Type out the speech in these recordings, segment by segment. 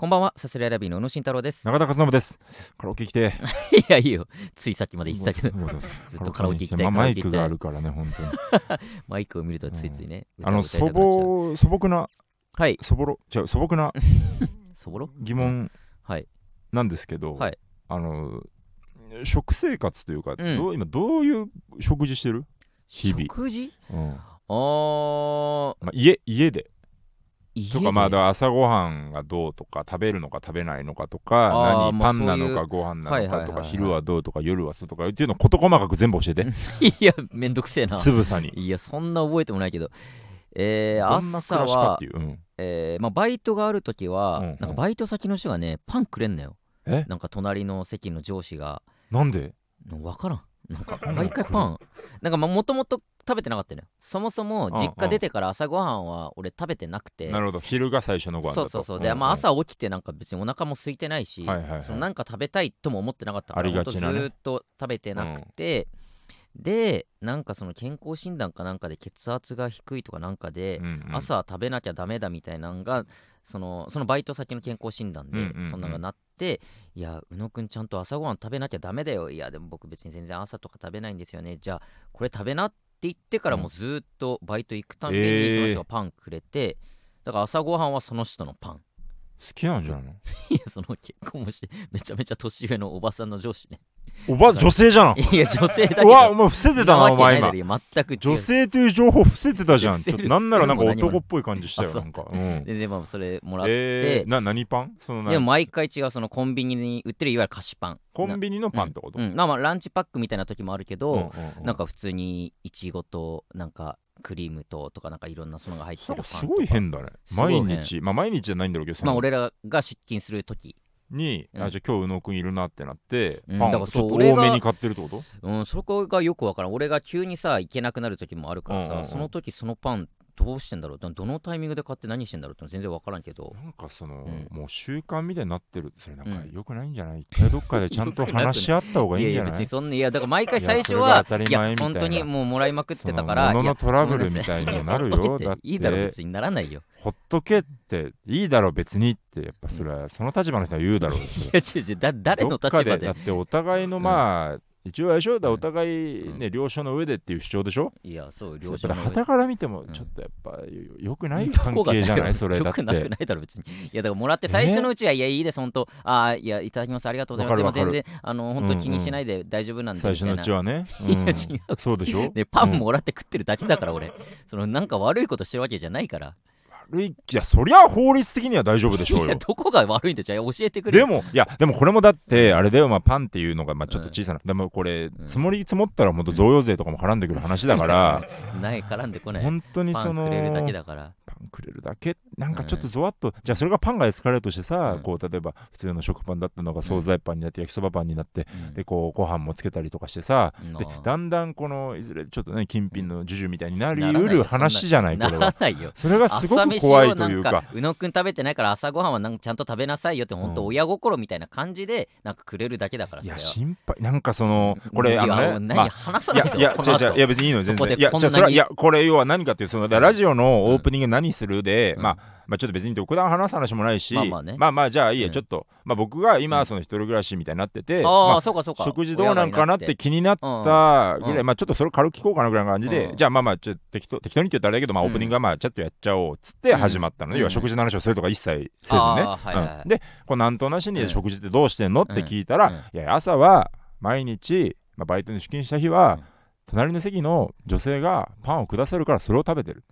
こんばんは、サスレラビーの宇野慎太郎です。中田和信です。カラオケ来て。いや、いいよ。ついさっきまで言ってたけど、ずずっとカラオケ行きたいまあマイクがあるからね、本当に。マイクを見るとついついね。あの、素朴、素朴な、はい。そぼろ、違う、素朴な そぼろ？疑問はい。なんですけど、はいあの、食生活というか、うんどう今どういう食事してる？日々食事？うんあー、まあ、家家で家とかまあ朝ごはんがどうとか食べるのか食べないのかとか何パンなのかご飯なのかとか昼はどうとか夜はそうとかっていうのを事細かく全部教えて。いや、めんどくせえな。つぶさに。いや、そんな覚えてもないけど。えー、朝はらしかって、いう、うん。えーまあ、バイトがあるときは、うんうん。なんかバイト先の人がね、パンくれんのよ。え？なんか隣の席の上司が、なんで？わからん。なんか毎回パン。なんかもともと食べてなかったのよ。そもそも実家出てから朝ごはんは俺食べてなくて。なるほど昼が最初のご飯そうそうそう。で、んんまあ朝起きてなんか別にお腹も空いてないし、はいはいはいそのなんか食べたいとも思ってなかったから、ありがちなねずーっと食べてなくて、で、なんかその健康診断かなんかで血圧が低いとかなんかで、うんうん。朝は食べなきゃダメだみたいなのがそのそのバイト先の健康診断でうんうんうん。そんなのがなって、いや宇野くんちゃんと朝ごはん食べなきゃダメだよ。いやでも僕別に全然朝とか食べないんですよね。じゃあこれ食べなって言ってからもうずーっとバイト行くたんびにえー。その人がパンくれて、だから朝ごはんはその人のパン好きなんじゃないの？いやその結婚もしてめちゃめちゃ年上のおばさんの上司ね。おば女性じゃん。いや女性だけうわおど前伏せてたなわお前今。全く女性という情報伏せてたじゃん。伏せるちょっとなんならなんか男っぽい感じしたよなんか。うん。全然まあそれもらって、えー、な何パン？そのなでも毎回違うそのコンビニに売ってるいわゆる菓子パン。コンビニのパンってこと、うん、まあまあランチパックみたいな時もあるけど、うんうんうん。なんか普通にいちごとなんかクリームととかなんかいろんなそのが入ってるすごい変だね。毎日。まあ毎日じゃないんだろうけどまあ俺らが出勤する時に、うん。あじゃあ今日宇野くんいるなってなって、うん。パンをちょっと多めに買ってるってこと？うんそこがよくわからん。俺が急にさ行けなくなる時もあるからさ、うんうんうん。その時そのパンどうしてんだろう？どどのタイミングで買って何してんだろうっての全然わからんけど。なんかその、うん。もう習慣みたいになってるそれなんかうん。良くないんじゃない、一回どっかでちゃんと 話し合った方がいいんじゃない？いや別にそんないやだから毎回最初はいや本当にもうもらいまくってたから物のトラブルみたいになるよ。だって。いいだろ別にならないよ。ほっとけっていいだろ別にって。やっぱそれはその立場の人は言うだろう。いや違う違う。だ誰のどっか立場でだってお互いのまあ、一応あれでしょ？だお互いね、了承の上でっていう主張でしょ？いやそうや両者のっぱり旗から見てもんちょっとやっぱ良くない？関係じゃない？それだよくなくってないだろ別に。いやだからもらって最初のうちはいやいいです本当ああいやいただきます。ありがとうございます。全然あの本当気にしないで大丈夫なんで最初のうちははね、いやうん。違う。そうでしょ？でパンうん。もらって食ってるだけだから俺。そのなんか悪いことしてるわけじゃないから悪い。いやそりゃ法律的には大丈夫でしょいうやよどこが悪いんだじゃあ教えてくれ。でもいやでもこれもだってあれだよ。まあパンっていうのがまあちょっと小さな、でもこれん。積もり積もったらもっと贈与税とかも絡んでくる話だから ない絡んでこない。本当にそのくれるだけだから。パンくれるだけ？なんかちょっとゾワッと、じゃあそれがパンがエスカレートしてさ、うんこう例えば普通の食パンだったのが惣菜パンになって焼きそばパンになって、うん。でこうご飯もつけたりとかしてさ、うん。でだんだんこのいずれちょっとね金品の授受みたいになりうよる話じゃないこなれは。それがすごく怖いというか。宇野くん食べてないから朝ごはんはなんかちゃんと食べなさいよって本当うん親心みたいな感じでなんかくれるだけだからいや心配。なんかそのこれあのね話さないぞいやいやいや別にいいのよ全そこで然いやこれ要は何かっていうそのラジオのオープニング何するで、うん。まあまあちょっと別に独断話す話もないし、まあまあね。まあまあじゃあいいや、うん。ちょっと、まあ、僕がうん。今その一人暮らしみたいになってて、あまあそうかそうか。食事どうなんかなって気になったぐらい、うん。まあちょっとそれ軽く聞こうかなぐらいの感じで、うん。じゃあまあまあちょっと適当適当にって言ったらあれだけど、まあうん。オープニングはまあちょっとやっちゃおうっつって始まったのね、うん。要は食事の話をするとか一切せずにね、あーはいはいはい。うん。でこうなんとなしうん。に食事ってどうしてんの？って聞いたら、うん。いや朝は毎日、まあ、バイトに出勤した日は、うん。隣の席の女性がパンをくださるからそれを食べてる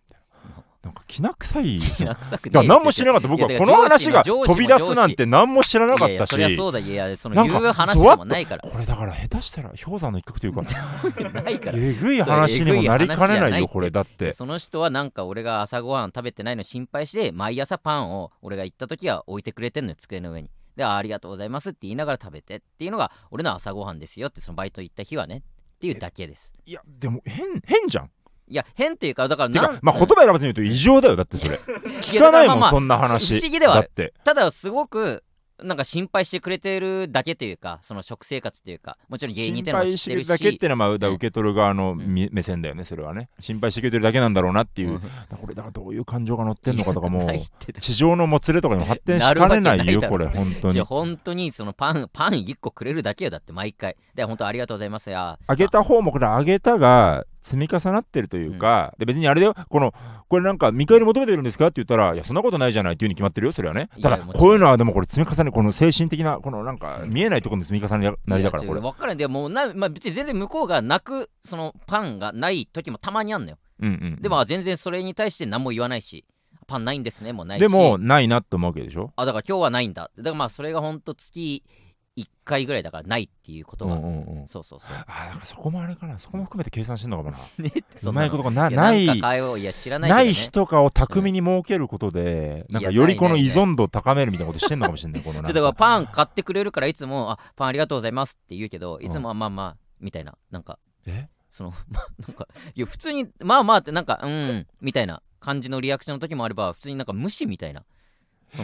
ななんかきな臭い気な臭く何も知らなかった。僕はいやこの話が飛び出すなんて何も知らなかいやいやったしそりゃそうだ。いやその言う話でもないから。これだから下手したら氷山の一角というか。ないから。えぐい話にもなりかねないよこれだって。その人はなんか俺が朝ごはん食べてないの心配して毎朝パンを俺が行った時は置いてくれてんのよ机の上に。であありがとうございますって言いながら食べてっていうのが俺の朝ごはんですよってそのバイト行った日はねっていうだけです。いやでも変変じゃんいや変っていうかだからてなんかまあ言葉選ばずに言うと異常だよだってそれ。聞かないもんそんな話。不思議ではある。だって。ただすごくなんか心配してくれてるだけというかその食生活というかもちろん芸人ってのも知っ心配しててるし。るだけっていうのはまあ受け取る側のん。み目線だよねそれはね。心配してくれてるだけなんだろうなっていう、うん。これだからどういう感情が乗ってんのかとかもないってだ地上のもつれとかにも発展しかねないよこれ本当に。本当にそのパンパン1個くれるだけよだって毎回。で本当ありがとうございます。やあげた方もこれあげたが積み重なってるというか、で別にあれだよこのこれなんか見返り求めてるんですか？って言ったらいやそんなことないじゃないっていうに決まってるよそれはね。ただこういうのはでもこれ積み重ねこの精神的なこのなん。か見えないところの積み重ねなりだからこれ。分からん。でもうな、まあ、別に全然向こうが泣くそのパンがない時もたまにあんのよ。うんうんうん。でも全然それに対して何も言わないしパンないんですねもうないし。でもないなと思うわけでしょ？あだから今日はないんだ。だからまあそれがほんと月1回ぐらいだからないっていうことが、うんうんうん。そうそうそう。あーなんかそこもあれかな。そこも含めて計算してんのかもな。ねってうまいことがなやないいや知らないね、ない人かを巧みに設けることで、なんかいやよりこの依存度を高めるみたいなことしてんのかもしれない、このなんちょ だからパン買ってくれるからいつもあパンありがとうございますって言うけどいつもはまあまあみたいな。なんかえ？その まあなんかいや普通にまあまあってなんかうんみたいな感じのリアクションの時もあれば普通になんか無視みたいな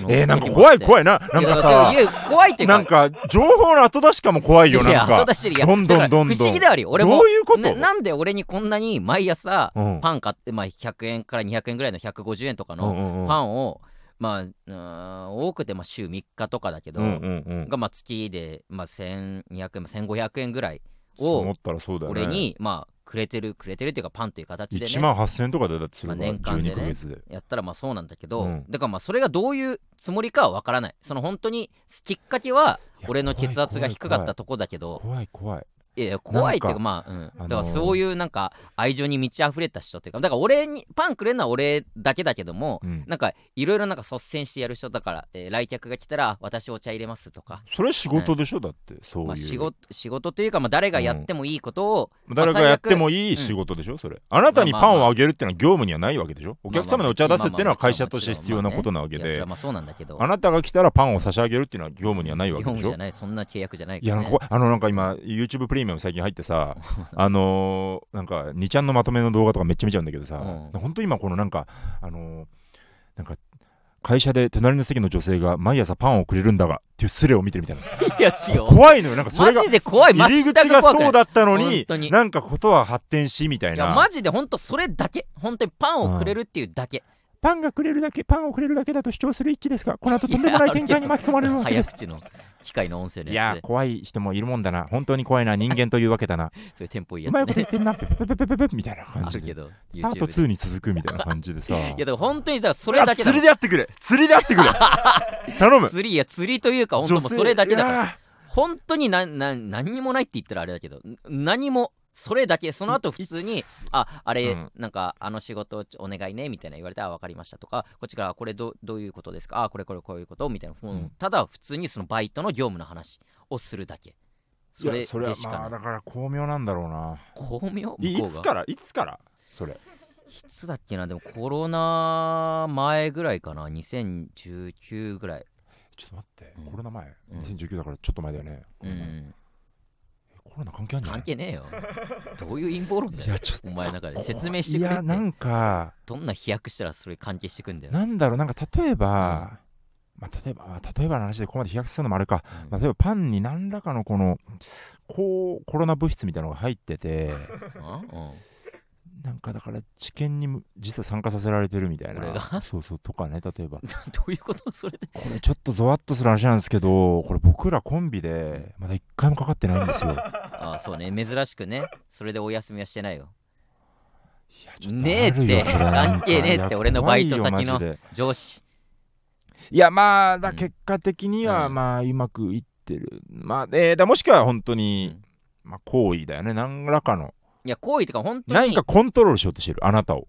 えー、なんか怖いい怖いな、なんかさ、怖いっていうか。なんか情報の後出しかも怖いよ、なんか。出してるいやどんどんどん不思議であるよ。俺もどういうこと、ななんで俺にこんなに毎朝うん。パン買って、まあ、100円から200円ぐらいの150円とかうんのパンを、まあ多くてまあ週3日とかだけど、がまあ月で、まあ、1200円、まあ、1500円ぐらいをそう思ったらそうだよね。俺に、まあ、くれてるくれてるっていうかパンという形で1ね万8000円とかでだってそれがまあ年間でね12ヶ月で。やったらまあそうなんだけど、うんだからまあそれがどういうつもりかはわからないその本当にきっかけは俺の血圧が低かったとこだけど怖い怖い。いやいや怖いっていうかまあ、うん。あのーだからそういうなんか愛情に満ち溢れた人っていうかだから俺にパンくれるのは俺だけだけどもうん。なんかいろいろなんか率先してやる人だから、えー来客が来たら私お茶入れますとか、それ仕事でしょ、だって、そういう。まあ、仕事仕事というか、まあ、誰がやってもいいことを、誰がやってもいい仕事でしょ、それ。あなたにパンをあげるってのは業務にはないわけでしょ？お客様にお茶出すっていうのは会社として必要なことなわけで。まあそうなんだけど。あなたが来たらパンを差し上げるっていうのは業務にはないわ業けでしょ？務じゃない。そんな契約じゃないいやなんかこあのなんか今 YouTube プレミアム最近入ってさ あのーなんか2ちゃんのまとめの動画とかめっちゃ見ちゃうんだけどさ、うん。本当今このなんかあのーなんか会社で隣の席の女性が毎朝パンをくれるんだがっていうスレを見てるみたいな。いや違う。怖いのよ。なんかそれがマジで怖い。入り口がそうだったのに。なんかことは発展しみたいな。いやマジで本当それだけ。本当にパンをくれるっていうだけ、パンがくれるだけパンをくれるだけだと主張する一致ですがこの後とんでもない展開に巻き込まれるわけです。早口の機械の音声のいやつでや怖い人もいるもんだな。本当に怖いな人間というわけだな。そういうテンポいいうやまいこと言つねってんなペペペペペペペみたいな感じで。あるけどパート YouTube で2に続くみたいな感じでさ。いやだから本当にだからそれだけだあ釣りでやってくれ。釣りでやってくれ。頼む。釣りいや釣りというか本当もそれだけだ本当になな何にもないって言ったらあれだけどん何もそれだけその後普通にああれ、うん。なんかあの仕事お願いねみたいな言われてあ分かりましたとかこっちからこれどどういうことですか？あこれこれこういうことみたいな、うんうん。ただ普通にそのバイトの業務の話をするだけ。それでしかない、まあだから巧妙なんだろうな。巧妙？いつから？いつから？それ。いつだっけな？でもコロナ前ぐらいかな？2019ぐらい。ちょっと待って、うん。コロナ前？うん。2019だからちょっと前だよね、コうんコロナ関係あるんじゃない？関係ねえよ。どういう陰謀論だよいやちょっとお前の中で。説明してくれって。いやなんかどんな飛躍したらそれ関係してくんだよ。なんだろうなんか例えば、まあ、例えば、まあ例えばの話でここまで飛躍するのもあれか、うん。まあ、例えばパンに何らかのこのこうコロナ物質みたいなのが入っててあうん。なんかだから治験にむ実は参加させられてるみたい俺なが？そうそうとかね例えば。どういうことそれで？これちょっとゾワッとする話なんですけどこれ僕らコンビでまだ一回もかかってないんですよ。いあそうね。珍しくね。それでお休みはしてないよ。ねえって。関係ねえって俺のバイト先の上司。いやまあだうん。結果的にはうん。まあうまくいってる。まあえーだもしくは本当うにん。まあ行為だよね。何らかのいや行為とか本当に何かコントロールしようとしてるあなたを。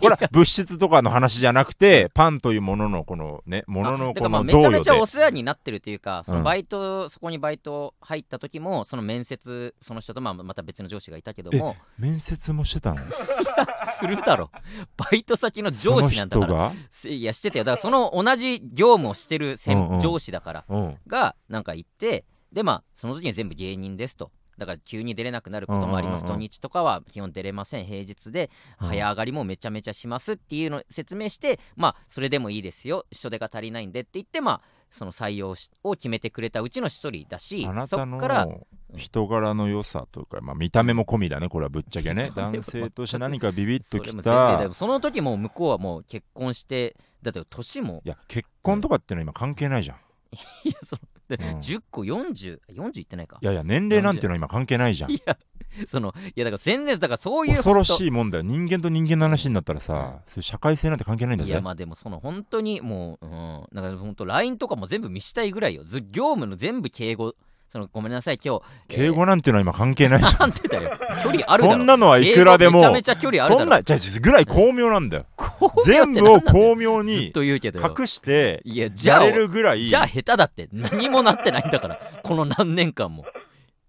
これは物質とかの話じゃなくてパンというもののこのねもののこのめちゃめちゃおで世話になってるというか、そのうんバイト、そこにバイト入った時も、その面接、その人とまあまた別の上司がいたけども、面接もしてたの？するだろ、バイト先の上司なんだから、いや、してたよ、だからその同じ業務をしてる先うんうん。上司だから、がなんか言って、で、まあ、その時に全部芸人ですと。だから急に出れなくなることもあります、土日とかは基本出れません。平日でうん。早上がりもめちゃめちゃしますっていうのを説明してまあそれでもいいですよ。人手が足りないんでって言ってまあその採用しを決めてくれたうちの一人だしそあなたっからの人柄の良さというか、まあ、見た目も込みだね、これはぶっちゃけね。男性として何かビビッときた。よ。その時もう向こうはもう結婚してだって年もいや、結婚とかっていうのは今関係ないじゃん。いやそうで、うん10個4040いってないかいやいや、年齢なんていうのは今関係ないじゃん。いや そのいやだから全然だからそういう恐ろいしいもんだよ。人間と人間の話になったらさ、そういう社会性なんて関係ないんだぜいや。まあでもその本当にもう、うん、だから本当 LINE とかも全部見したいぐらいよず業務の全部敬語そのごめんなさい今日。敬語なんていうのは今関係ないじゃん。なんてだよ距離あるそんなのはいくらでも。めちゃめちゃ距離あるそんな、じゃあぐらい巧妙なんだよ。こうやって全部を巧妙にと言うけどよ。隠していやれるぐらい。じゃあ下手だって何もなってないんだからこの何年間も。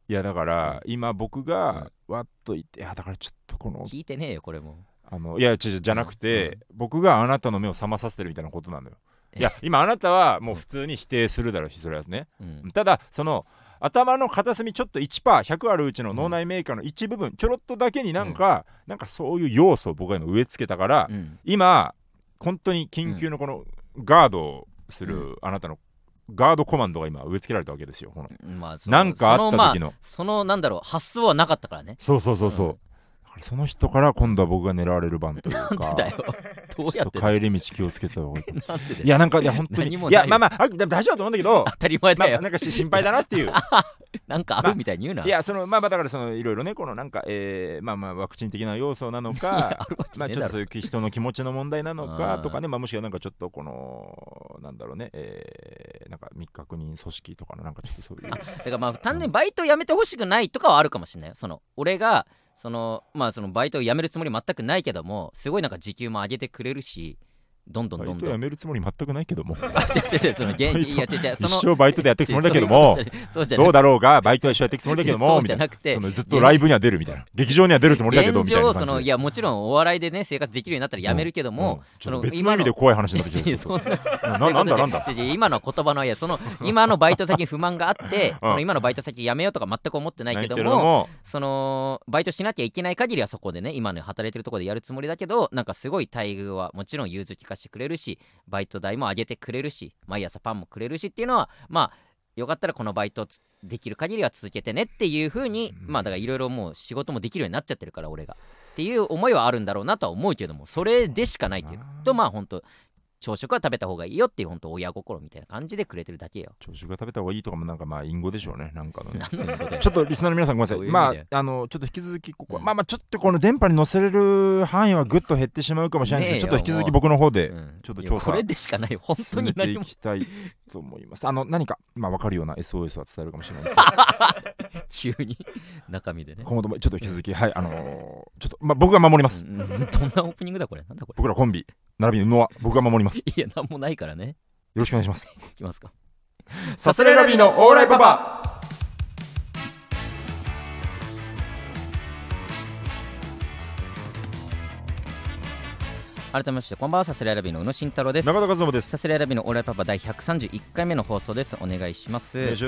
いやだから今僕がわっと言っていやだからちょっとこの聞いてねえよこれも。あのいやちじゃなくて、僕があなたの目を覚まさせてるみたいなことなのよ。いや今あなたはもう普通に否定するだろうしそれはね。うん。ただその頭の片隅ちょっと 1%100 あるうちの脳内メーカーの一部分ちょろっとだけになんか、なんかそういう要素を僕が今植え付けたから、うん。今本当に緊急のこのガードをすうるあなたのガードコマンドが今植え付けられたわけですよこのまあそのなんかあそのまあった時のそのなんだろう発想はなかったからね。そうそうそうそう、からその人から今度は僕が狙われる番というかなんでだよ。どうやって帰り道気をつけた方がいい。なんでだよ。いやなんかいや本当に。何もないいやまあまああでも大丈夫だと思うんだけど当たり前まあ、だよなんかし心配だなっていう。なんかあるみたいに言うな。いやそのまあまあだからそのいろいろねこのなんかえーまあまあワクチン的な要素なのいやかあるわけまあちょっとそういう人の気持ちの問題なのかとかうねまあもしくはなんかちょっとこのなんだろうねえーなんか未確認組織とかのなんかちょっとそういう。だからまあ単純にバイト辞めてほしくないとかはあるかもしれないよ。その俺がそのまあそのバイトを辞めるつもり全くないけどもすごいなんか時給も上げてくれるしどんどんバどんどん。イトやめるつもり全くないけども。あ違う違う違うそのいや違う違うそ一の生バイトでやってい くつもりだけども。そうじゃどうだろうがバイトは一緒やっていくつもりだけどそうもみたいな。じゃなくて。そのずっとライブには出るみたいな。劇場には出るつもりだけど現みたいな状そのいやもちろんお笑いでね生活できるようになったら辞めるけども、そのょっと別の意味で怖い話になってきてんなんだなんだ？今の言葉のいやその今のバイト先に不満があって、この今のバイト先辞めようとか全く思ってないけどもも。そのバイトしなきゃいけない限りはそこでね今の働いてるところでやるつもりだけどなんかすごい待遇はもちろん融通聞かせてくれるしバイト代も上げてくれるし毎朝パンもくれるしっていうのはまあよかったらこのバイトつできる限りは続けてねっていう風にうんまあだからいろいろもう仕事もできるようになっちゃってるから俺がっていう思いはあるんだろうなとは思うけどもそれでしかないというか。とまあ本当朝食は食べた方がいいよっていう本当親心みたいな感じでくれてるだけよ。朝食が食べた方がいいとかもなんかまあ隠語でしょうね。なんかのね ちょっとリスナーの皆さんごめんなさい。まああのちょっと引き続きここは、うん。まあまあちょっとこの電波に載せれる範囲はぐっと減ってしまうかもしれないんですけど、ねちょっと引き続き僕の方でう。ん。ちょっと調査いやこれでしかないよ。本当に何も。きたいと思います。あの何かまあ分かるような SOS は伝えるかもしれないですけど。急に中身でね。今後ともちょっと引き続きはいあのーちょっとまあ僕が守ります。うんどんなオープニングだこれ？なんだこれ？僕らコンビ並びにノア僕が守ります。よ いや、なんもないからね。ろしくお願いします。いきますか。さすらいラビーのオーライパパ改めまして、こんばんは、サスレラビーの宇野慎太郎です。中田和信です。サスレラビーのオーライパパ第131回目の放送です。お願いします。お願いし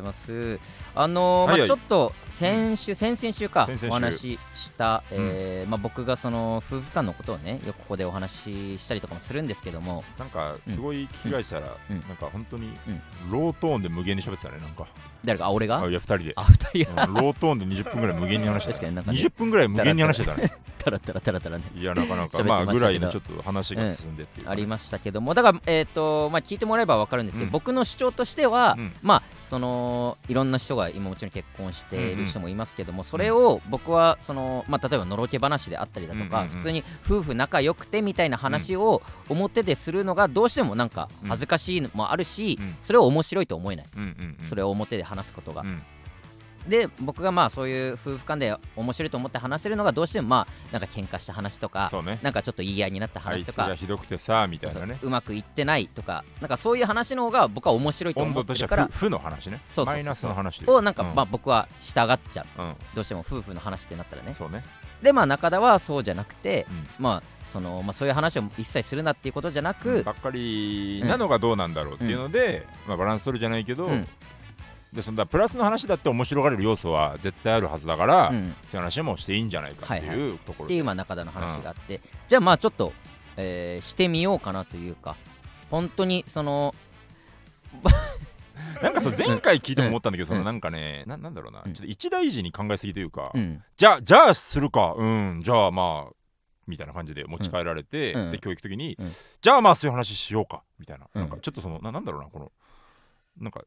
ます。あのーはいはい。まあ、ちょっと先週、先々週か先々週。お話しした、えーまあ、僕がその夫婦間のことをねよくここでお話ししたりとかもするんですけども。なんかすごい聞き返したら、うん。なんか本当にうん。ロートーンで無限に喋ってたねなんか誰か？あ俺が？あいや2人で。あ二人が。うんロートーンで20分ぐらい無限に話してた確かになんかね。20分ぐらい無限に話してたね。タラタラタラタラね。いやなかなか。まあぐらいのちょっと話が進んでっていうかありましたけども。だから、えーとまあ、聞いてもらえば分かるんですけど、うん。僕の主張としては、うん。まあそのいろんな人が今もちろん結婚している人もいますけども、それを僕はその、まあ、例えばのろけ話であったりだとか、うんうんうん。普通に夫婦仲良くてみたいな話を表でするのがどうしてもなんかうん。恥ずかしいのもあるし、うん。それを面白いと思えない、うんうんうん。それを表で話すことが。うん。で僕がまあそういう夫婦間で面白いと思って話せるのがどうしてもまあなんか喧嘩した話とかね。なんかちょっと言い合いになった話とか。がひどくてさみたいなね。そうまくいってないとかなんかそういう話の方が僕は面白いと温思ってるからは負負の話ね。そうマイナスの話をなんかうん。まあ僕は従っちゃう。うん。どうしても夫婦の話ってなったらね。そうね。でまあ中田はそうじゃなくてうん。まあそのまあそういう話を一切するなっていうことじゃなくばっかりなのがどうなんだろうっていうのでまあバランス取るじゃないけどうんでそんなプラスの話だって面白がれる要素は絶対あるはずだから、そううん、いう話もしていいんじゃないかっていうところで、っていうまあ中田の話があって、じゃあまあちょっと、えーしてみようかなというか本当にその なんかそう前回聞いても思ったんだけど、うん。そのなんかねななんだろうな、うん。ちょっと一大事に考えすぎというか、うん。じゃあじゃあするかうんじゃあまあみたいな感じで持ち帰られて、うん。で教育的に、うん。じゃあまあそういう話しようかみたいな,、うんなん。かちょっとそのななんだろうなこのなんか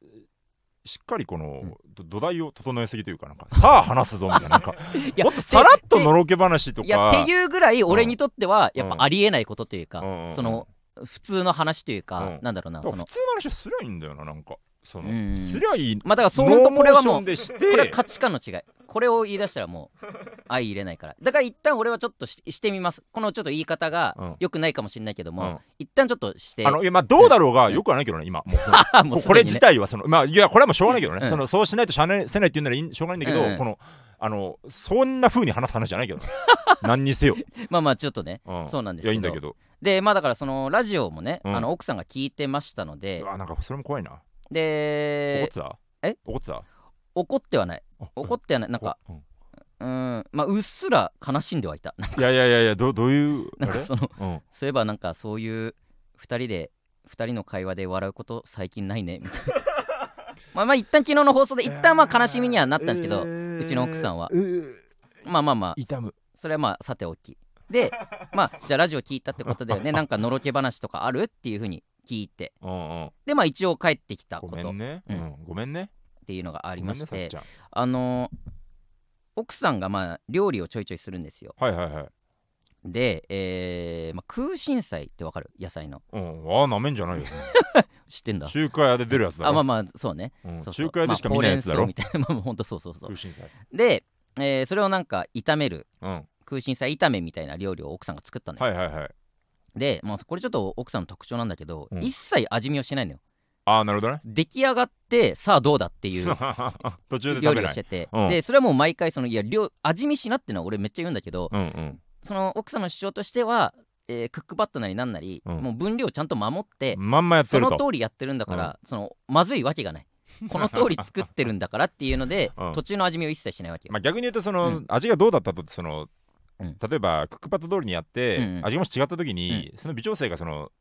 しっかりこの、土台を整えすぎというかなんかさあ話すぞみたいななんか もっとさらっとでのろけ話とか。いやっていうぐらい俺にとってはやっうんぱありえないことというか、うんその普通の話というか、うん。なんだろうな普通の話すりゃいいんだよななんかその、うんすりゃいいまあだからそう本当これはもうこれは価値観の違いこれを言い出したらもう 相入れないから。だから一旦俺はちょっとししてみます。このちょっと言い方がうん。良くないかもしれないけども、うん。一旦ちょっとして。あのいやまあどうだろうがうん。よくはないけどね今。もう。そのあもうここれ自体はそのまあいやこれはもうしょうがないけどね、うん。そのそうしないとしゃあないせないって言うならいいしょうがないんだけど、うんうん。このあのそんな風に話す話じゃないけどね。何にせよ、まあまあちょっとねうん。そうなんですけど。いやいいんだけど。でまあだからそのラジオもね、うん。あの奥さんが聞いてましたので。うわなんかそれも怖いな。怒っでてた？え？怒ってた？怒ってはない。あ怒ってはない。なんかうん。うーん。まあうっすら悲しんではいた。いやいやいやいやどどういう なんかそのうん。そういえばなんかそういう2人で2人の会話で笑うこと最近ないねみたいな。まあまあ一旦昨日の放送で一旦まあ悲しみにはなったんですけど、うちの奥さんは。えーまあまあまあ。痛む。それはまあさておき。でまあじゃあラジオ聞いたってことだよね なんかのろけ話とかある？っていうふうに聞いて。うんうん。でまあ一応帰ってきたごこと。っめんね、ううんん。ごめんねていうのがあありましてあ。のー奥さんがまあ料理をちょいちょいするんですよ。はいはいはい。で、えーまあ、空心菜ってわかる？野菜の。うん。ああなめんじゃないよ 知ってんだ。中華屋で出るやつだろ。あまあまあそうね。うん。そうそう。中華屋でしか見ないやつだろ、まあみたいな。まあほんとそうそうそう。空心菜。で、えーそれをなんか炒める。うん。空心菜炒めみたいな料理を奥さんが作ったのよ、はいはいはい。で、まあ、これちょっと奥さんの特徴なんだけど、うん。一切味見をしないのよああなるほどね。出来上がってさあどうだっていう 途中で料理をしてて、うん。でそれはもう毎回そのいや料味見しなってのは俺めっちゃ言うんだけど、うんうん。その奥さんの主張としては、えークックパッドなりなんなり、うん。もう分量ちゃんと守って、まんまやってそると。の通りやってるんだから、そのまずいわけがない。この通り作ってるんだからっていうので、うん。途中の味見を一切しないわけよ、まあ、逆に言うとその、うん。味がどうだったとその、うん。例えばクックパッド通りにやって、うんうん。味がもし違った時に、その微調整がそのか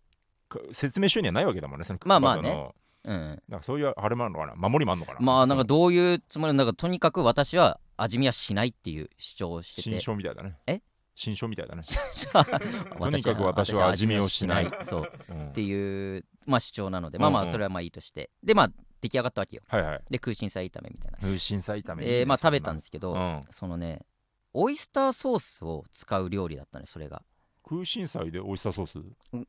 説明書にはないわけだもんねそのクックパッドの、まあまあね。うん、なんかそういうあれもあるのかな守りもあるのかな。まあなんかどういうつもりなんかとにかく私は味見はしないっていう主張をしてて。新書みたいだね。え？新書みたいだね、とにかく私は味見をしない。そう。うん。っていう、まあ、主張なので。まあまうんうん。あそれはまあいいとして。でまあ出来上がったわけよ。はいはい。で空心菜炒めみたいな。空心菜炒め。いいねでまあ食べたんそですけど、うん。そのねオイスターソースを使う料理だったねそれが空心菜でオイスターソース？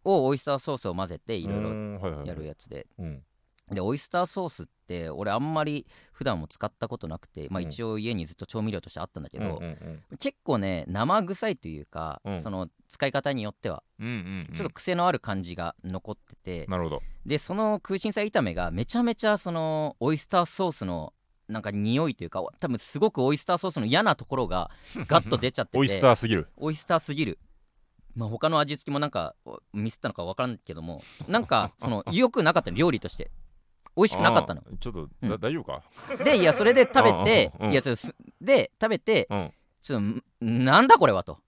をオイスターソースを混ぜていろいろろやるやつで。うん。でオイスターソースって俺あんまり普段も使ったことなくてまあうん。一応家にずっと調味料としてあったんだけど、うんうん。結構ね生臭いというか、うん。その使い方によってはうんうんうん。ちょっと癖のある感じが残ってて、なるほど。でその空心菜炒めがめちゃめちゃそのオイスターソースのなんか匂いというか多分すごくオイスターソースの嫌なところがガッと出ちゃってて。オイスターすぎる。オイスターすぎるまあ他の味付けもなんかミスったのか分からんけどもなんか その良くなかったの料理として。美味しくなかったの。ちょっと、うん。だ大丈夫か？でいやそれで食べてうんいやで食べてうん。ちょっとんなんだこれはと。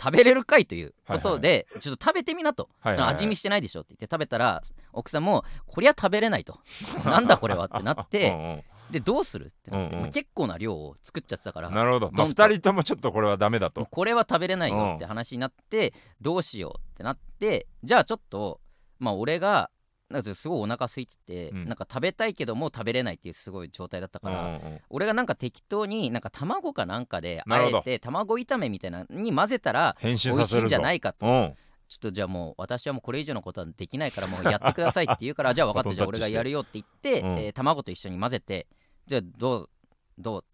食べれるかいということで、ちょっと食べてみなと、はいはいはい。その味見してないでしょって言って食べたら奥さんもこりゃ食べれないと。なんだこれはってなっうてでどうするってなって、うんうん。まあ結構な量を作っちゃってたからなるほど、まあ、どんと2人ともちょっとこれはダメだもうとこれは食べれないよって話になってどうしようってなってじゃあちょっとまあ俺がなんかすごいお腹空いてて、うん。なんか食べたいけどもう食べれないっていうすごい状態だったから、うんうんうん。俺がなんか適当になんか卵かなんかであなるほど。えて卵炒めみたいなのに混ぜたら美味しいんじゃないかと。うん。ちょっとじゃあもう私はもうこれ以上のことはできないからもうやってくださいって言うから じゃあ分かったじゃあ俺がやるよって言って、うん。えー卵と一緒に混ぜてじゃあどうどう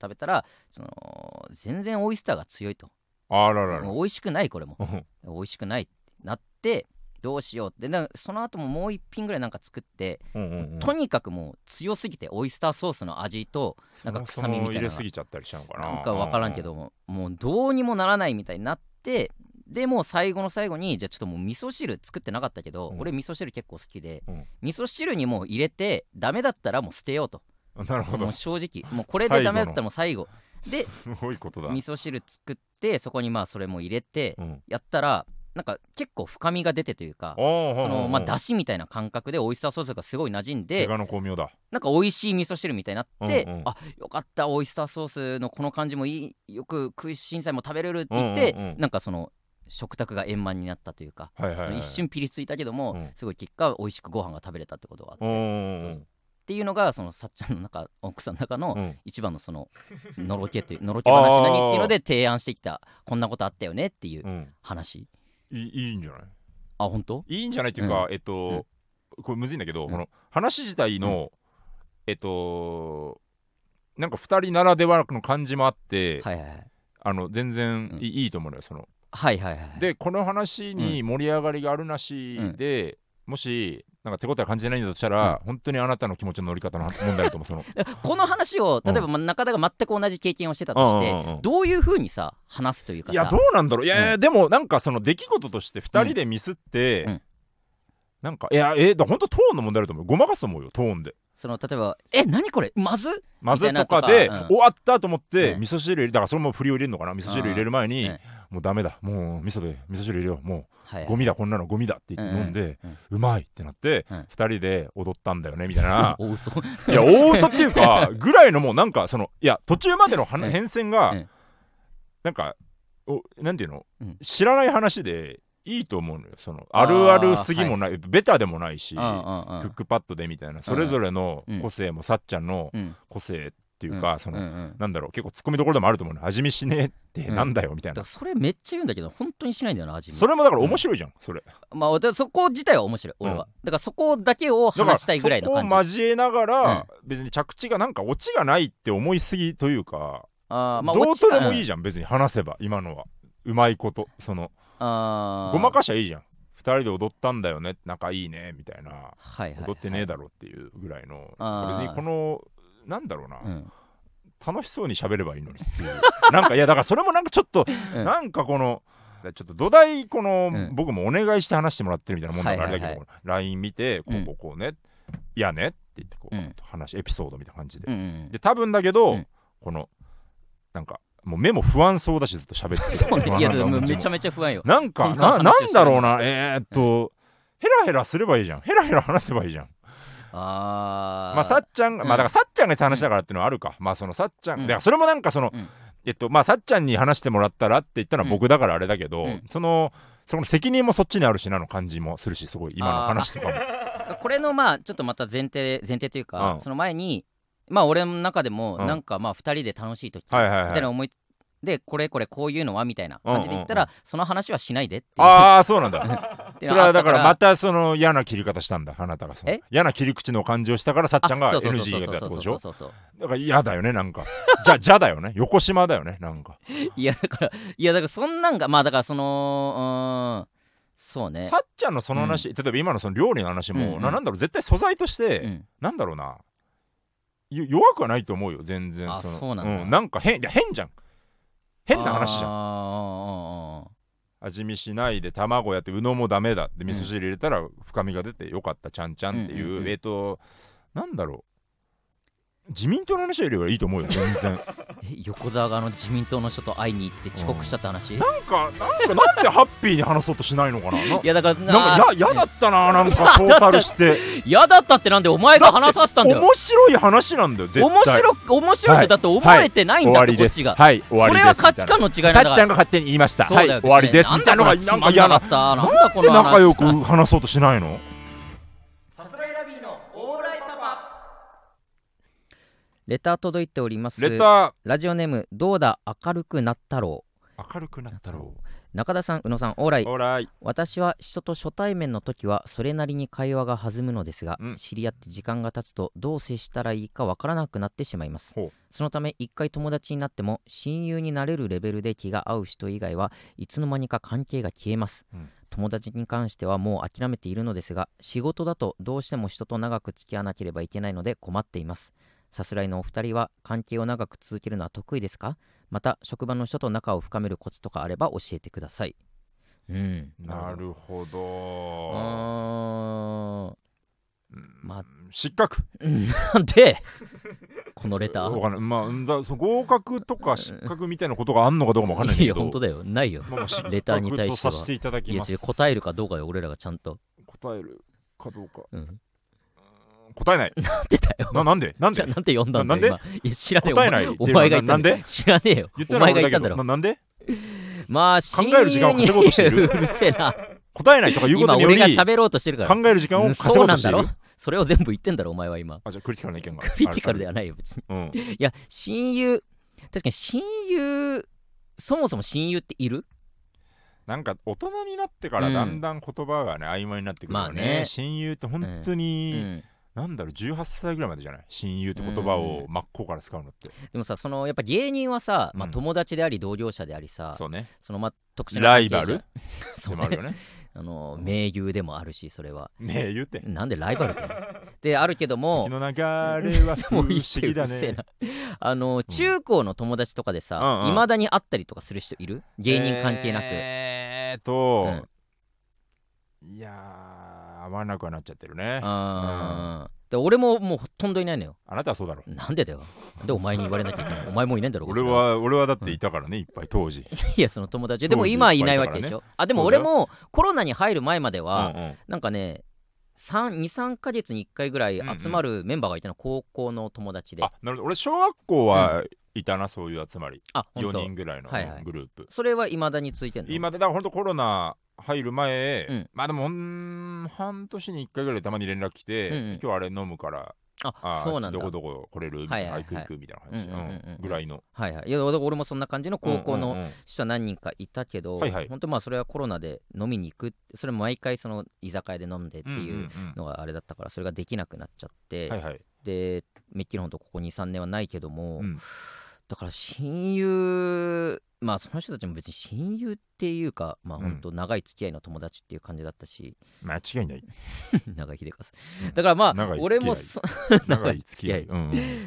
食べたらその全然オイスターが強いと。あららら。美味しくないこれも。うん。美味しくないってなってどうしようって。なその後ももう一品ぐらいなんか作って、うんうんうん。とにかくもう強すぎてオイスターソースの味となんか臭みみたいなのがそもそも入れすぎちゃったりしたのかな。なんか分からんけども、もうどうにもならないみたいになってでもう最後の最後にじゃあちょっともう味噌汁作ってなかったけど、うん。俺味噌汁結構好きで、うん。味噌汁にもう入れてダメだったらもう捨てようとなるほど。もう正直もうこれでダメだったらもう最後。ですごいことだ。味噌汁作ってそこにまあそれも入れてうん。やったらなんか結構深みが出てというかそのまあだだしみたいな感覚でオイスターソースがすごい馴染んでなんか美味しい味噌汁みたいになって、うんうん。あよかったオイスターソースのこの感じもいいよく食いしんさいも食べれるって言って、うんうんうん。なんかその食卓が円満になったというか、はいはいはい一瞬ピリついたけども、うん。すごい結果美味しくご飯が食べれたってことがあって、っていうのがそのさっちゃんの中奥さんの中のうん。一番のその のろけというのろけ話何っていうので提案してきたこんなことあったよねっていううん。話。いいいいんじゃない？あ本当？いいんじゃないっていうか、えっと、これむずいんだけど、うん。この話自体の、えっとなんか2人ならではの感じもあって、はいはいはい。あの全然うん。いい,、いいと思うのよその。はいはいはいでこの話に盛り上がりがあるなしで、もしなんか手応え感じてないんだとしたら、本当にあなたの気持ちの乗り方の問題だと思うその。この話を例えばまあ中田が全く同じ経験をしてたとして、うんうんうんどういうふうにさ話すというかさ。いやどうなんだろう。いやいや、でもなんかその出来事として2人でミスって、うん。なんかいやえだ本当トーンの問題だと思う。ごまかすと思うよトーンで。その例えば「え何これ？まず?まずとかで終わったと思って、うん。味噌汁入れだからそれも振りを入れるのかな。味噌汁入れる前に、うんもうダメだ。もう味噌で味噌汁入れよう。もはい、うゴミだこんなの。ゴミだって言って飲んで、うんうんうまいってなって、うん。2人で踊ったんだよねみたいな。お嘘？いや大嘘っていうか ぐらいのもうなんかそのいや途中までの変遷が、うん。なんかおなんていうの、うん。知らない話でいいと思うのよ。そのあるあるすぎもない、ベタでもないし、クックパッドでみたいな。それぞれの個性も、さっちゃんのうん。個性っていうか、その、うんうん。なんだろう結構ツッコミどころでもあると思うの。味見しねえってうん。なんだよみたいな、それめっちゃ言うんだけど本当にしないんだよな味見。それもだから面白いじゃん、それ。まあでそこ自体は面白い俺は、だからそこだけを話したいぐらいの感じ。そこを交えながら、別に着地がなんかオチがないって思いすぎというか、あーまあどうとでもいいじじゃん、別に話せば今のは。うまいことその。ゃんごまかししゃいいじゃん。2人で踊ったんだよね仲いいねみたいな。はいはい、踊ってねえだろっていうぐらいの、別にこのなんだろうな、うん。楽しそうに喋ればいいのにっていう。なんかいやだからそれもなんかちょっと、うん。なんかこのちょっと土台この、うん。僕もお願いして話してもらってるみたいなもんだからあはいはいはい。れだけど、LINE 見てこうこうこうね、いやねって言ってこう、うん。話エピソードみたいな感じで、うんうんで多分だけど、うん。このなんかもう目も不安そうだしずっと喋っててそうね。いやめちゃめちゃ不安よ。なんかこんな話ななをしてるんだろうな。えー、っと、ヘラヘラすればいいじゃん。ヘラヘラ話せばいいじゃんあー。まあさっちゃんまあだからさっちゃんが話だからっていうのはあるか、まあそのさっちゃん、うん。だからそれもなんかその、うん。えっとまあさっちゃんに話してもらったらって言ったのは僕だからあれだけど、うん。そのその責任もそっちにあるしなの感じもするしすごい今の話とかも。これのまあちょっとまた前提前提というか、うん。その前にまあ俺の中でもうん。なんかまあ2人で楽しい時みたいな思いでこれこれこういうのはみたいな感じで言ったら、うんその話はしないでっていう。ああそうなんだ そうれはだからまたその嫌な切り方したんだあなたがその。え？嫌な切り口の感じをしたからさっちゃんが NG が出たってことでしょ？だから嫌だよねなんか。じゃじゃだよね？横島だよねなんか。いやだからいやだからそんなんがまあだからそのうーん。そうね。さっちゃんのその話、例えば今のその料理の話も、うんうん。ななんだろう絶対素材として、うん。なんだろうな。よ弱くはないと思うよ全然あその。そうなんだ。なんか変変じゃん。変な話じゃん。ゃん味見しないで卵やってうのもダメだで味噌汁入れたら深みが出てよかったちゃんちゃんっていう,、うんうんうん。えっ、となんだろう自民党の話よりはいいと思うよ。全然。え横澤があの自民党の人と会いに行って遅刻したって話、い なんかなんかなんでハッピーに話そうとしないのかな？なやだからなんかややだったななんか トータルして。嫌だったってなんでお前が話させたんだよ。面白い話なんだよ面白く面白いってだって思えてないんだって、終わりです。こっちが、はい終わりです。それは価値観の違いなんだから。さっちゃんが勝手に言いました。はい終わりです。みたいなのが嫌なったなんだこでの話仲良く話そうとしないの？レター届いております。レタラジオネームどうだ明るくなったろう。ー明るくなったろ中田さん宇野さんオーライうオーライ私は人と初対面の時はそれなりに会話が弾むのですが、うん。知り合って時間が経つとどう接したらいいかわからなくなってしまいます。ほう。そのため一回友達になっても親友になれるレベルで気が合う人以外はいつの間にか関係が消えます、うん。友達に関してはもう諦めているのですが仕事だとどうしても人と長く付き合わなければいけないので困っていますさすらいのお二人は関係を長く続けるのは得意ですか？また職場の人と仲を深めるコツとかあれば教えてください。うん。なるほうどま失格。うん。なんで？このレター。まあその合格とか失格みたいなことがあんのかどうかもわかんないけど。や本当だよ。ないよ。まあレターに対しては。答えるかどうかよ俺らがちゃんと、答えるかどうか。うん、答えない。なんでだよ。ななんで？なんで？じゃあなんて呼んだんだよなんで？今。いや知らねえ。答えないお前お前が言ったなんで？知らねえよ。言ったお前が言ったんだろ。どななんで？まあ考える時間を稼ごうとしてる。う。るせえな。答えないとか言うこと今により。俺が喋ろうとしてるから。考える時間をうん稼そうなんだろ？ごうとしているそれを全部言ってんだろお前は今。あじゃあクリティカルな意見が。クリティカルでやはないよ別に。うん。いや親友確かに親友そもそも親友っている？なんか大人になってからうんだんだん言葉がね曖昧になってくるよまあね。ね親友って本当うにんなんだろう18歳ぐらいまでじゃない？親友って言葉を真っ向から使うのって。でもさそのやっぱ芸人はさ、まあ、うん。友達であり同業者でありさ、そうね。そのまあ特殊なライバル？そうね。でもあるよね。あの盟友でもあるしそれは。ねえ言って？なんでライバルって？であるけども時の流れは 不思もういいって議だうるせえねな。あの中高の友達とかでさうんうん。いま、未だに会ったりとかする人いる芸人関係なく、えーっといやー合わなくはなっちゃってるね。あー。で俺ももうほとんどいないのよ。あなたはそうだろ。なんでだよ。でお前に言われなきゃいけない。お前もういないんだろ俺は俺はだっていたからねいっぱい当時。いやその友達。でも今はいないわけでしょ、あでも俺もコロナに入る前までは、うんうん。なんかね23ヶ月に1回ぐらい集まるメンバーがいたの、高校の友達で。あなるほど。俺小学校はいたなそういう集まり。4あ本当。人ぐらいのはいはい。グループ。それはいまだについてんの？今だから本当コロナ入る前、うん。まあでも半年に1回ぐらいたまに連絡来て、うんうん。今日あれ飲むからああそうなんだ。どこどこ来れる？みたいな、はいはいはい。あ行く行くみたいな感じ、うんうんうんうん。うんぐらいの。はいはい。いや俺もそんな感じの高校のうんうん。うん人は何人かいたけど、はいはい。本当まあそれはコロナで飲みに行くそれも毎回その居酒屋で飲んでっていうんんん。のがあれだったからそれができなくなっちゃって、はいはい。でめっきりほんとここ23年はないけども、うん。だから親友まあその人たちも別に親友っていうかまあうん。本当長い付き合いの友達っていう感じだったし、間違いない。長井秀和うん。だからまあ俺もそ 長い付き合い、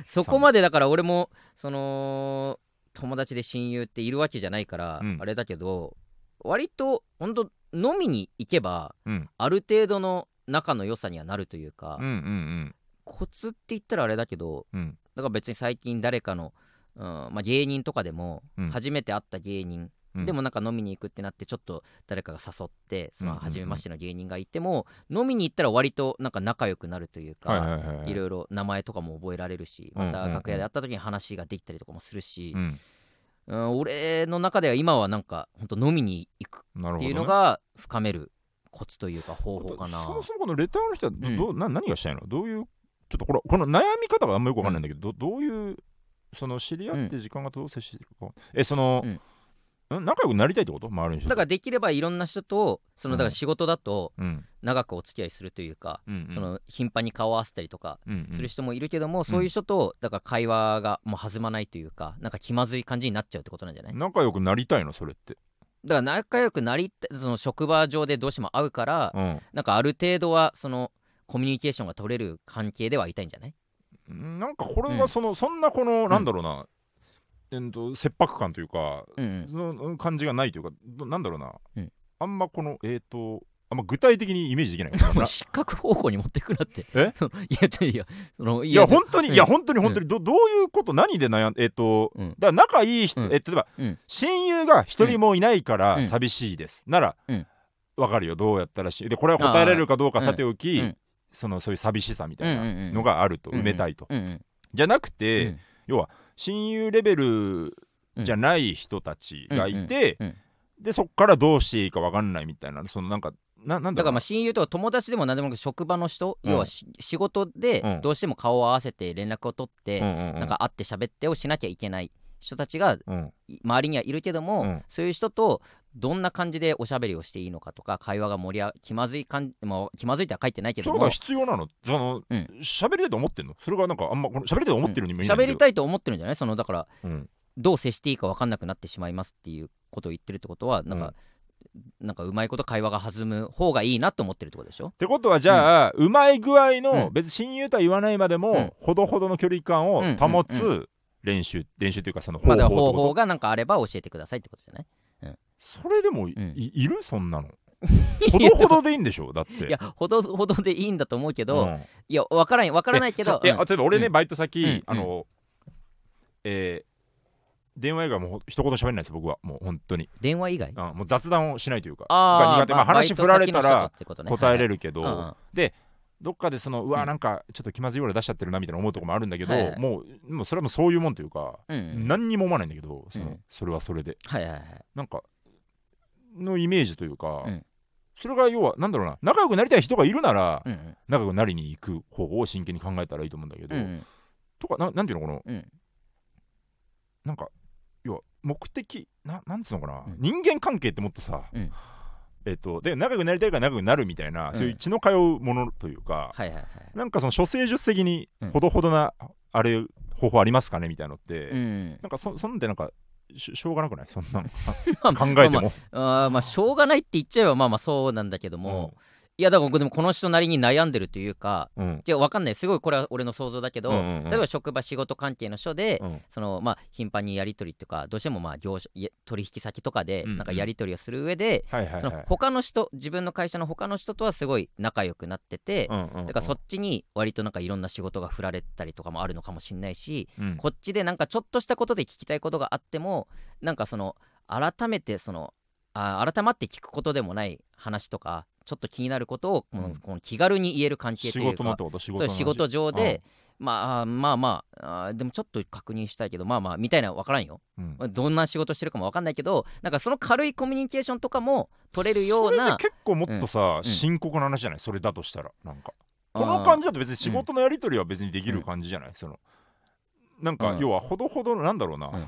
そこまでだから俺もその友達で親友っているわけじゃないから、うん。あれだけど割と本当飲みに行けばうん。ある程度の仲の良さにはなるというか、うんうんコツって言ったらあれだけどうんうん。だから別に最近誰かの、うんまあ、芸人とかでもうん。初めて会った芸人、うん。でもなんか飲みに行くってなってちょっと誰かが誘ってそのうんうんうん。初めましての芸人がいても、飲みに行ったら割となんか仲良くなるというか、はいろいろ名前とかも覚えられるしうんうんうん。また楽屋で会った時に話ができたりとかもするしう、ん。うん俺の中では今はなんか本当飲みに行くっていうのが深めるコツというか方法かな。そもそもこのレターの人はど、うな何がしたいの？どういうちょっとこれこの悩み方があんまよくわかんないんだけど、どどういうその知り合って時間がどう接してるか、えその、うん。ん仲良くなりたいってこと？周りの人だからできればいろんな人とそのだから仕事だとうん。長くお付き合いするというか、うんうん。その頻繁に顔を合わせたりとかうんうん。する人もいるけども、そういう人とだから会話がもう弾まないというかなんか気まずい感じになっちゃうってことなんじゃない？だか仲良くなりたいの？それって、ら仲良くなりたその職場上でどうしても会うから、うん。なんかある程度はそのコミュニケーションが取れる関係ではいたいんじゃない？なんかこれうんはその、そんなこのなんだろうな、えっと切迫感というかそのうん感じがないというかどなんだろうな、うん。あんまこのえっ、とあんま具体的にイメージできない。失格方向に持ってくなって。え？そのいやちょいやそのいいや本当に、うん。いや本当に本当に、どどういうこと何で悩んえっ、と、うん。だ仲いい人、うん。え例えば、うん。親友が一人もいないかうらん。寂しいです、なら、うん。わかるよどうやったらしでこれは答えられるかどうかさておき、うんそのそういう寂しさみたいなんのがあると、埋めたいと、じゃなくて、うん。要は親友レベルじゃない人たちがいて、でそっからどうしていいかわかんないみたいなそのなんかななんだからまあ親友とか友達でも何でもなく職場の人、うん。要はし仕事でうん。どうしても顔を合わせて連絡を取って、うんなんか会って喋ってをしなきゃいけない人たちが周りにはいるけども、うん。そういう人とどんな感じでおしゃべりをしていいのかとか会話が盛り上気まずい感じ、まあ、気まずいっては書いてないけどもそういうのが必要なの。そのうん。喋、りたいと思ってんの？それがなんかあんまこの喋りたいと思ってるにもいない喋りたい、いと思ってるんじゃない？そのだからうん。どう接していいか分かんなくなってしまいますっていうことを言ってるってことはなんか、なんかうまいこと会話が弾む方がいいなと思ってるってことでしょ？ってことはじゃあ、うまい具合の、うん。別に親友とは言わないまでも、うん。ほどほどの距離感を保つ、うんう練習練習というかその方まだ法ってこと？方法がなんかあれば教えてくださいってことじゃない？それでもい,、ん。いる？そんなの。ほどほどでいいんでしょ？だって。いやほどほどでいいんだと思うけど、うん。いや分からん分からないけどいやうん。例えば俺ね、うん。バイト先、うんあのえー電話以外もう一言喋れないです僕は。もう本当に、電話以外？うん、もう雑談をしないというか。あが苦手まあ話振られたら答えれるるけど、うんうん。でどっかでそのうわうん。なんかちょっと気まずいような出しちゃってるなみたいな思うとこもあるんだけど、はいはい。もうもうそれはもうそういうもんというか、うんうん。何にも思わないんだけどその、うん。それはそれで。はいはいはい。なんかのイメージというか、うんそれが要はなんだろうな仲良くなりたい人がいるなら、うんうん仲良くなりに行く方法を真剣に考えたらいいと思うんだけど、うんうんとかななんていうのこの、うんなんか要は目的ななんつうのかな、うん人間関係ってもっとさ、うんえっとで仲良くなりたいから仲良くなるみたいな、うんそういう血の通うものというか、はいはいはい。なんかその処世術的にうんほどほどな、あれ方法ありますかねみたいなのって、うんなんかそそんでなんかししょうがなくない？そんなの。まあ考えても、あーまあしょうがないって言っちゃえばまあまあそうなんだけども、いやだから僕でもこの人なりに悩んでるというかうん。うんじゃわかんない。すごいこれは俺の想像だけど、うんうんうん。例えば職場仕事関係の人で、うん。そのまあ頻繁にやり取りとかどうしてもまあ業者取引先とかでうんうん。なんかやり取りをする上で、はいはいはい。その他の人自分の会社の他の人とはすごい仲良くなってて、うんうんうん。だからそっちに割となんかいろんな仕事が振られたりとかもあるのかもしれないし、うん。こっちでなんかちょっとしたことで聞きたいことがあってもなんかその改めてそのあ改まって聞くことでもない話とかちょっと気になることをこの,、うん。この気軽に言える関係と仕いうか仕事上で、まあまあまああーでもちょっと確認したいけどまあまあみたいなの分からんよ。うん。どんな仕事してるかも分かんないけどなんかその軽いコミュニケーションとかも取れるようそれでな結構もっとさ、ん。深刻な話じゃない？それだとしたらなんか。この感じだと別に仕事のやり取りは別にできる感じじゃない、そのなんか、うん。要はほどほどのなんだろうな、うん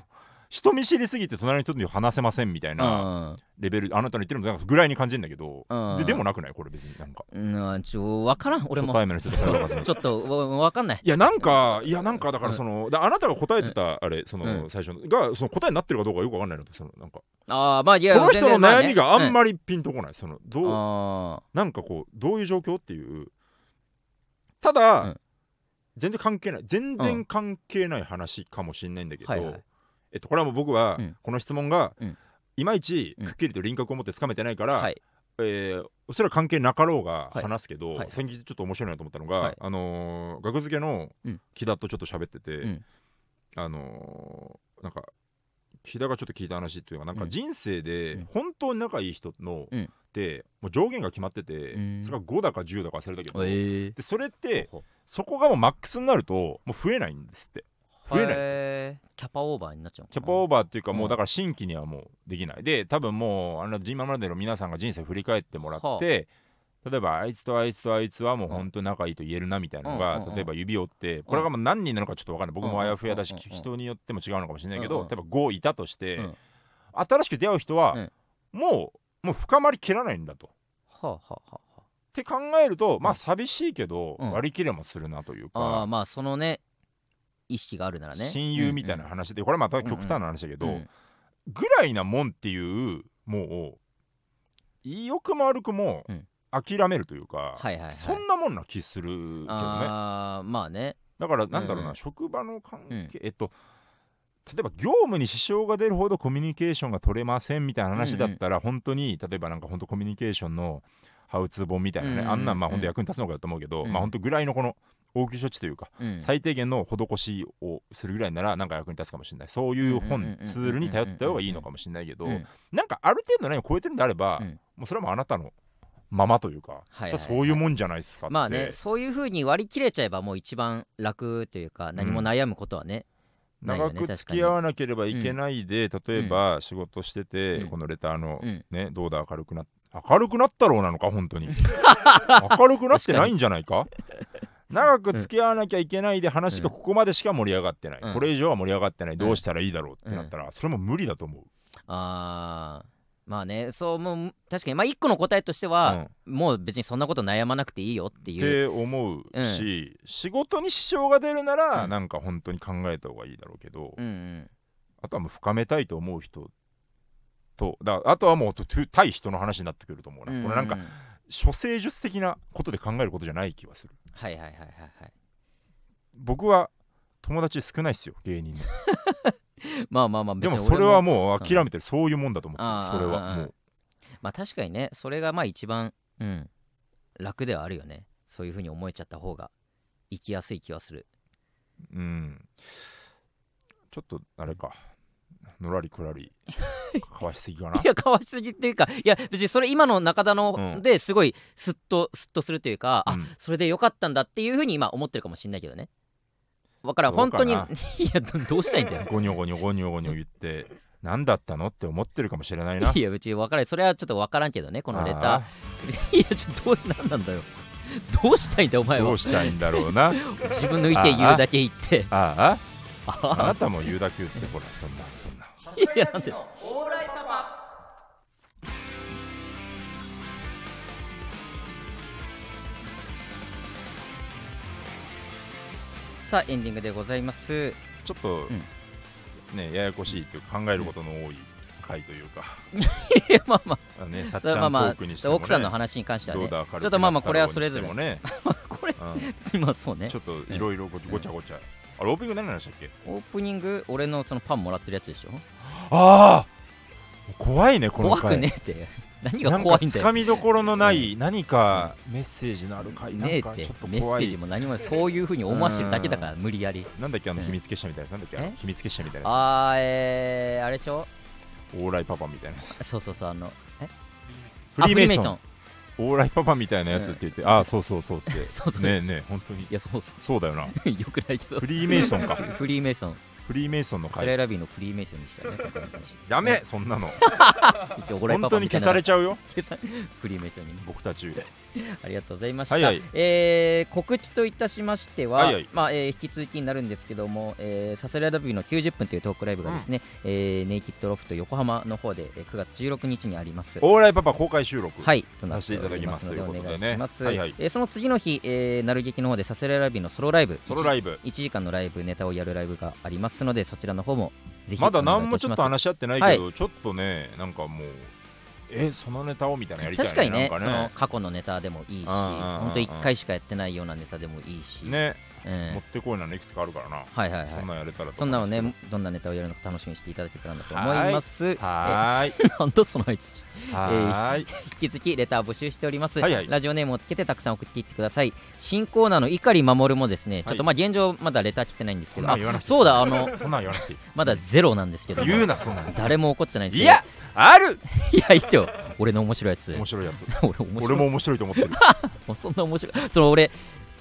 人見知りすぎて隣の人に話せませんみたいなレベル、あなたの言ってるのぐらいに感じるんだけど、うん。ででもなくないこれ別になんか。うん、うん、ちょ分からん。俺も。ちょっとわ分かんない。いやなんかいやなんかだからその、だあなたが答えてたあれその、うん。最初のがその答えになってるかどうかよくわかんないのとそのなんか。ああまあいやこの人の悩みがあんり、まりピンとこない、そのどうあなんかこうどういう状況っていう。ただ、うん全然関係ない。全然関係ない話かもしれないんだけど、はいはいえっと、これはもう僕は、うん。この質問が、うん。いまいちうん。くっきりと輪郭を持ってつかめてないから、はい。えーそれは関係なかろうがはい。話すけど、はい。先日ちょっと面白いなと思ったのが、はい。あのー学付けのうん。木田とちょっと喋ってて、うん。あのーなんか木田がちょっと聞いた話っていうのがなんかうん。人生でうん。本当に仲いい人の、うん。ってもう上限が決まってて、うん。それが5だか10だか忘れたけど、えでそれってそこがもうマックスになるともう増えないんですって増えない。キャパオーバーになっちゃうキャパオーバーっていうかもううんだから新規にはもうできない。で多分もうあの今までの皆さんが人生振り返ってもらって、例えばあいつとあいつとあいつはもう本当に仲いいと言えるなみたいなのが、例えば指を折ってこれがもう何人なのかちょっと分かんない。僕もあやふやだし、人によっても違うのかもしれないけど、例えば5いたとして、うん。新しく出会う人は、うん。もうもう深まりきらないんだと。はあはあはあはって考えると、まうん。あ寂しいけど、うん。割り切れもするなというか、あまあそのね意識があるならね。親友みたいな話で、これはまた極端な話だけど、ぐらいなもんっていうもう良くも悪くもうん。諦めるというか、そんなもんな気するけどね。まあね。だからなんだろうな、うん職場の関係、うん。えっと例えば業務に支障が出るほどコミュニケーションが取れませんみたいな話だったら、本当に例えばなんか本当コミュニケーションのハウツー本みたいなね、あんなんまあうん本当役に立つのかと思うけど、うん。まあ本当ぐらいのこの応急処置というか、うん。最低限の施しをするぐらいならなんか役に立つかもしれない。そういう本、ツールに頼った方がいいのかもしれないけど、うん。なんかある程度のラインを超えてるんであれば、うん。もうそれはもうあなたのままというか、はいはいはい。そういうもんじゃないですかって。まあねそういうふうに割り切れちゃえばもう一番楽というか何も悩むことはね、長く付き合わなければいけないで、例えば仕事してて、うん。このレターの、うん。ねどうだ明るくなっ明るくなったろうなのか本当に。明るくなってないんじゃないか？長く付き合わなきゃいけないで話がここまでしか盛り上がってない、うん。これ以上は盛り上がってない、どうしたらいいだろうってなったら、それも無理だと思う、あー。まあねそうもう確かにまあ一個の答えとしては、もう別にそんなこと悩まなくていいよってっいう。て思うし、仕事に支障が出るなら、うん。なんか本当に考えた方がいいだろうけど、うんうん。あとはもう深めたいと思う人とだあとはもう対人の話になってくると思うな、うん。これなんか処世術的なことで考えることじゃない気はする。はいはいはいはいはい。僕は友達少ないっすよ芸人の。まあまあまあでもそれはももう諦めてる、そういうもんだと思ってそれはもう。まあ確かにねそれがまあ一番うん楽ではあるよね。そういうふうに思えちゃった方が生きやすい気はする。うん。ちょっとあれかのらりくらりかわしすぎかな。いやかわしすぎっていうかいや別にそれ今の中田のうん。ですごいスッとスッとするというか、あうん。それでよかったんだっていうふうに今思ってるかもしれないけどね。わからん本当に いやどどうしたいんだよ。ゴニョゴニョゴニョゴニョ言って何だったのって思ってるかもしれないな。いや別に分からん。それはちょっと分からんけどねこのレあ。タ。ー いやちょっとどうなんなんだよどうしたいんだよおあ前は。どうしたいんだろうな。あ自分の意見言うだけ言って。あああなたも言うだけ言ってほらそんなそんな。いやなんでさあエンディングでございます。ちょっと、ん。ねややこしいというか考えることの多い回というか、いやまあまあ。ね、さっちゃんトークにしても、ねあ奥さんの話に関してはね。ちょっとまあまあこれはそれぞれ。もね、これうん。まあそうね。ちょっといろいろごごちゃごちゃ、あれオープニング何の話だっけ？オープニング俺のそのパンもらってるやつでしょ？ああ怖いねこの回。怖くねえって。何が怖いんだよ。かみどころのない何かメッセージのある回なんかちょっとメッセージも何もそういうふうに思わせてるだけだから無理やり。なんだっけあのうん秘密結社みたいなやつなんだっけ秘密結社みたいなやあーえー、あれでしょ？つオーライパパみたいなそうそうそうあのフリーメイソン。ンオーライパパみたいなやつって言って、ああそうそうそうって。そうそう。ねえねえ本当に。いやそうそそうだよな。う よくないけど。フリーメイソンか。フリーメイソンフリーメイソンのサレ回ラビーのフリーメイソンにしたねダメそんなの。一応オライ本当に消されちゃうよ。フリーメイソンに。ね僕たち。ありがとうございました、はいはい。えー告知といたしましては、はいはい。まあえー引き続きになるんですけども、えーサスレラビューの90分というトークライブがですね、えーネイキッドロフト横浜の方で、えー9月16日にあります。オーライパパ公開収録。はい、となってさせていただきますおりのでお願いします。はいはい。えーその次の日、えー、なる劇の方でサスレラビューのソロライブ、ソロライブ。1時間のライブ、ネタをやるライブがありますので、そちらの方もぜひまだ何もちょっと話し合ってないけど、ちょっとねなんかもうえそのネタをみたいなのやりたい確かにねなんその過去のネタでもいいし、本当1回しかやってないようなネタでもいいし、ねうん持ってこいなのいくつかあるからな、はいはいはい。そんなんやれたらとそんなのね、どんなネタをやるのか楽しみにしていただけたらなと思います。はーい。えな んだそのあいつ。はーい。引き続きレター募集しております、はいはい。ラジオネームをつけてたくさん送っていってください。新コーナーの碇守もですね、ちょっとまあ現状まだレター来てないんですけど、あそんなん言わなくていい。そうだ、あの、そんなん言わなくていい。まだゼロなんですけども、言うなそんなん。誰も怒っちゃないんですけど、いやある。いや、言ってよ、俺の面白いやつ。面白いやつ。俺面白い。俺も面白いと思ってる。そんな面白い。その俺、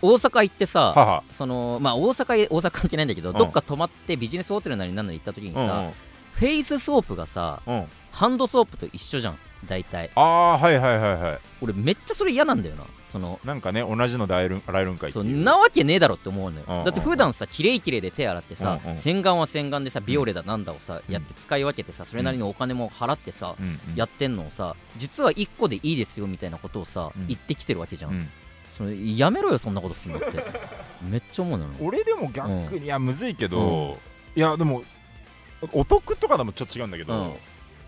大阪行ってさ、母そのまあ大阪へ大阪関係ないんだけど、うん。どっか泊まってビジネスホテルなりなんなり行った時にさ、うんうん。フェイスソープがさうん。ハンドソープと一緒じゃん大体。ああはいはいはいはい俺めっちゃそれ嫌なんだよな。そのなんかね同じので洗える洗えるんかいってそいう。うなわけねえだろって思うのよ、うん。うんだって普段さ綺麗綺麗で手洗ってさ、うんうん。洗顔は洗顔でさビオレだなんだをさ、うん。やって使い分けてさそれなりのお金も払ってさ、うんうん。やってんのをさ実は1個でいいですよみたいなことをさ、うん。言ってきてるわけじゃん、うんそのやめろよそんなことすんのって。めっちゃ思うのよ。俺でも逆にいやむずいけどいやでもお得とかでもちょっと違うんだけど、うん。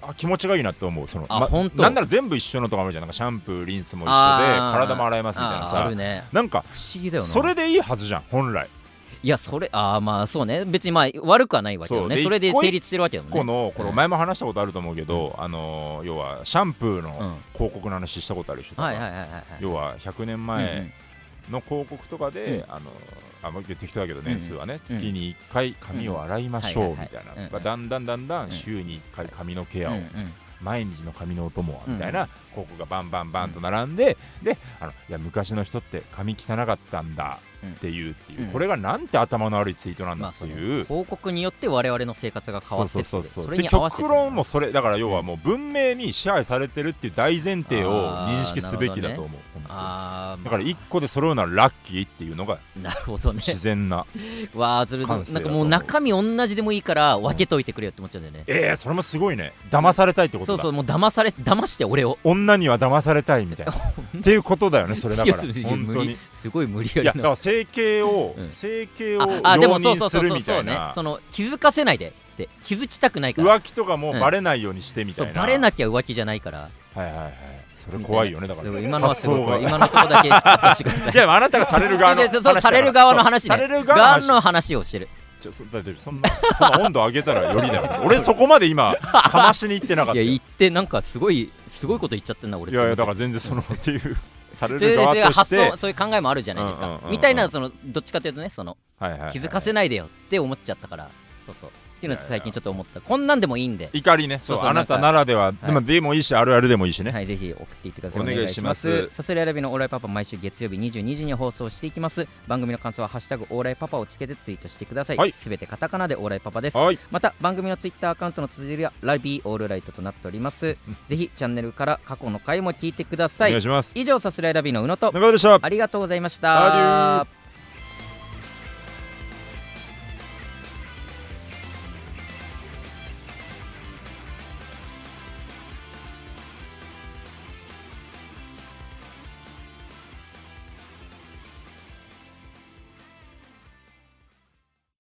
あ気持ちがいいなって思う。そのあほんとなんなら全部一緒のとかもあるじゃん。なんかシャンプーリンスも一緒で体も洗えますみたいなああさるね。なんか不思議だよな。それでいいはずじゃん本来いやそれああまあそうね。別にまあ悪くはないわけよね。それで成立してるわけだもんね。このこれうん。前も話したことあると思うけど、あのー要はシャンプーうん。の広告の話したことあるでしょ、はいはいはいはいはい。要は100年うん前の広告とかで、うん。あのあんまり適当だけどうん年数はね、うん。月に1回髪を洗いましょうみたいな、だんだんだんだうん。ん週に1回髪のケアを、うんうん。毎日の髪のお供はうん。みたいな広告がバンバンバンと並んで、であのいや昔の人って髪汚かったんだっていうっていう、うん。これがなんて頭の悪いツイートなんだっていう。広告によって我々の生活が変わってそうそうそうそう。れでに極論もそれだから要はもう文明に支配されてるっていう大前提を認識すべきだと思う、本当に。ああだから一個で揃うならラッキーっていうのがなるほどね。自然な わあずるなんかもう中身同じでもいいから分けといてくれよって思っちゃうんだよね。えー、それもすごいね。騙されたいってことだ。そうそうもう騙され騙して俺を。女には騙されたいみたいな。っていうことだよねそれだから。本当にすごい無理いやだやりなから整形を、うん。整形をああで容もそうそう認するそうそうね。その気づかせないでって。気づきたくないから。浮気とかもバレないようにしてみたいな、そうバレなきゃ浮気じゃないから。はいはいはい。それ怖いよねだから。今のはすごい。今のとこだけしてください。いやあなたがされる側の話される側の話ね。される側の話。をしてる。ちょそだってそんなそんな温度上げたらよりだよ。俺そこまで今かましに行ってなかったよ。いや言ってなんかすごいすごいこと言っちゃってんな俺いやいやだから全然そのっていうされそれでる側として想そういう考えもあるじゃないですか、みたいなそのどっちかというとねそのはいはいはい。気づかせないでよって思っちゃったから。そうそうっていうのを最近ちょっと思った。こんなんでもいいんで。怒りね。そうあなたならでは、い。でもでもいいしあるあるでもいいしね、はい、ぜひ送っていってください。お願いします。さすらい選びのオーライパパ毎週月曜日22時に放送していきます。番組の感想はハッシュタグオーライパパをつけてツイートしてください。はい。すべてカタカナでオーライパパです。はい。また番組のツイッターアカウントの綴りはラビーオールライトとなっております。ぜひチャンネルから過去の回も聞いてください。お願い。します。以上さすらい選びの宇野と。中田でした。ありがとうございました。ー。